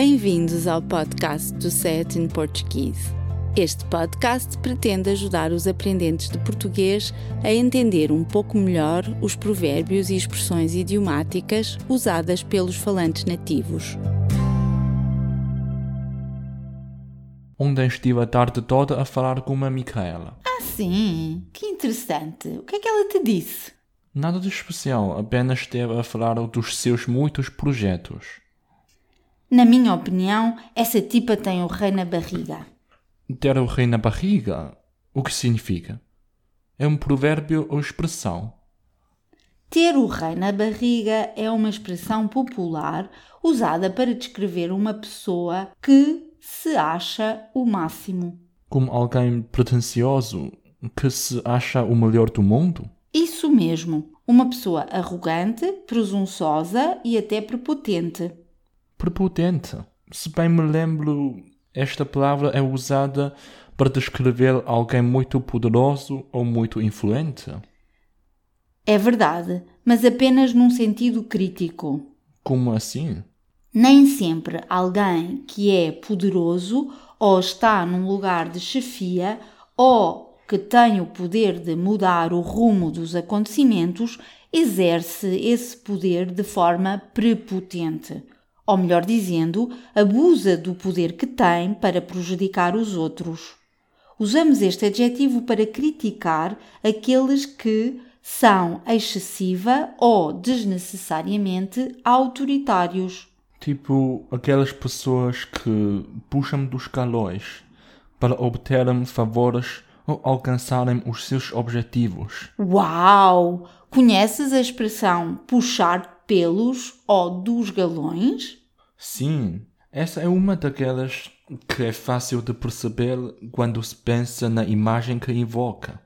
Bem-vindos ao podcast do Set in Portuguese. Este podcast pretende ajudar os aprendentes de português a entender um pouco melhor os provérbios e expressões idiomáticas usadas pelos falantes nativos. Ontem estive a tarde toda a falar com uma Micaela. Ah, sim? Que interessante. O que é que ela te disse? Nada de especial, apenas esteve a falar dos seus muitos projetos. Na minha opinião, essa tipa tem o rei na barriga. Ter o rei na barriga? O que significa? É um provérbio ou expressão? Ter o rei na barriga é uma expressão popular usada para descrever uma pessoa que se acha o máximo. Como alguém pretensioso que se acha o melhor do mundo? Isso mesmo, uma pessoa arrogante, presunçosa e até prepotente. Prepotente. Se bem me lembro, esta palavra é usada para descrever alguém muito poderoso ou muito influente. É verdade, mas apenas num sentido crítico. Como assim? Nem sempre alguém que é poderoso ou está num lugar de chefia ou que tem o poder de mudar o rumo dos acontecimentos exerce esse poder de forma prepotente. Ou melhor dizendo, abusa do poder que tem para prejudicar os outros. Usamos este adjetivo para criticar aqueles que são excessiva ou desnecessariamente autoritários. Tipo aquelas pessoas que puxam dos calões para obterem favores ou alcançarem os seus objetivos. Uau! Conheces a expressão puxar pelos ou dos galões? Sim, essa é uma daquelas que é fácil de perceber quando se pensa na imagem que invoca.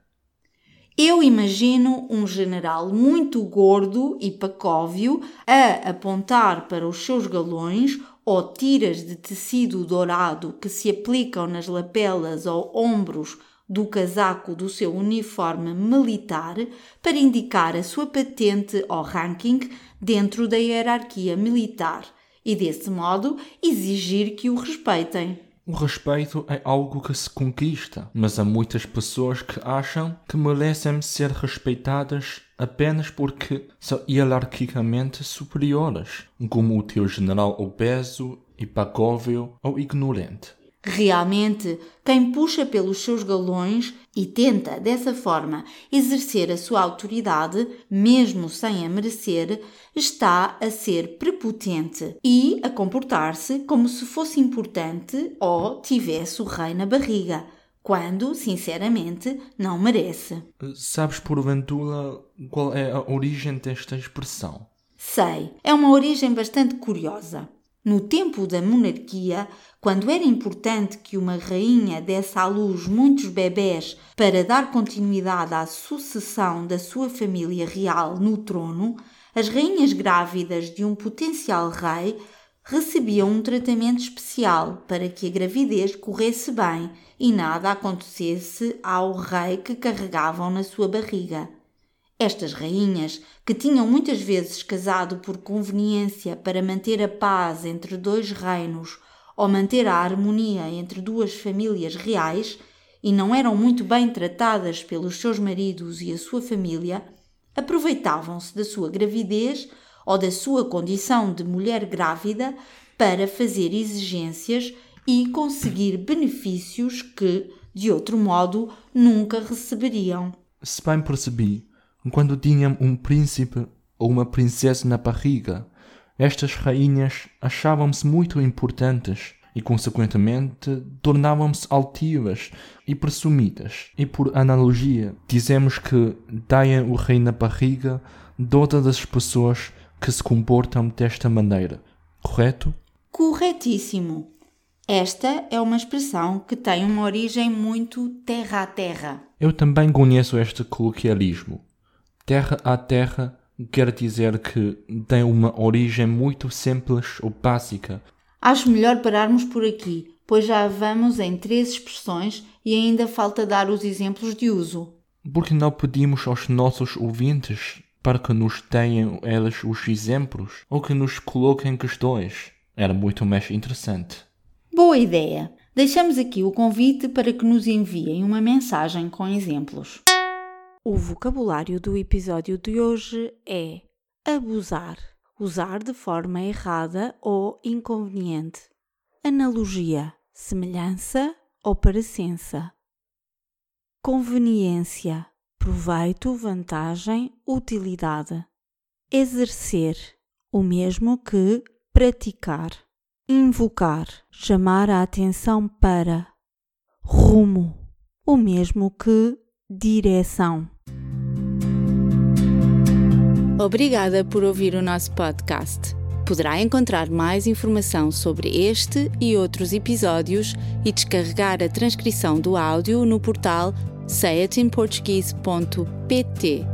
Eu imagino um general muito gordo e pacóvio a apontar para os seus galões ou tiras de tecido dourado que se aplicam nas lapelas ou ombros do casaco do seu uniforme militar para indicar a sua patente ou ranking dentro da hierarquia militar e, desse modo, exigir que o respeitem. O respeito é algo que se conquista, mas há muitas pessoas que acham que merecem ser respeitadas apenas porque são hierarquicamente superiores, como o teu general obeso, impacóvel ou ignorante. Realmente, quem puxa pelos seus galões e tenta, dessa forma, exercer a sua autoridade, mesmo sem a merecer, está a ser prepotente e a comportar-se como se fosse importante ou tivesse o rei na barriga, quando, sinceramente, não merece. Sabes porventura qual é a origem desta expressão? Sei, é uma origem bastante curiosa. No tempo da monarquia, quando era importante que uma rainha desse à luz muitos bebés para dar continuidade à sucessão da sua família real no trono, as rainhas grávidas de um potencial rei recebiam um tratamento especial para que a gravidez corresse bem e nada acontecesse ao rei que carregavam na sua barriga. Estas rainhas, que tinham muitas vezes casado por conveniência para manter a paz entre dois reinos ou manter a harmonia entre duas famílias reais, e não eram muito bem tratadas pelos seus maridos e a sua família, aproveitavam-se da sua gravidez ou da sua condição de mulher grávida para fazer exigências e conseguir benefícios que, de outro modo, nunca receberiam. Se bem percebi, quando tinham um príncipe ou uma princesa na barriga, estas rainhas achavam-se muito importantes e, consequentemente, tornavam-se altivas e presumidas. E, por analogia, dizemos que deem o rei na barriga todas as pessoas que se comportam desta maneira. Correto? Corretíssimo. Esta é uma expressão que tem uma origem muito terra a terra. Eu também conheço este coloquialismo. Terra a terra quer dizer que tem uma origem muito simples ou básica. Acho melhor pararmos por aqui, pois já vamos em três expressões e ainda falta dar os exemplos de uso. Porque não pedimos aos nossos ouvintes para que nos tenham eles os exemplos ou que nos coloquem questões? Era muito mais interessante. Boa ideia! Deixamos aqui o convite para que nos enviem uma mensagem com exemplos. O vocabulário do episódio de hoje é abusar, usar de forma errada ou inconveniente. Analogia, semelhança ou parecença. Conveniência, proveito, vantagem, utilidade. Exercer, o mesmo que praticar. Invocar, chamar a atenção para. Rumo, o mesmo que direção. Obrigada por ouvir o nosso podcast. Poderá encontrar mais informação sobre este e outros episódios e descarregar a transcrição do áudio no portal sayatinportuguese.pt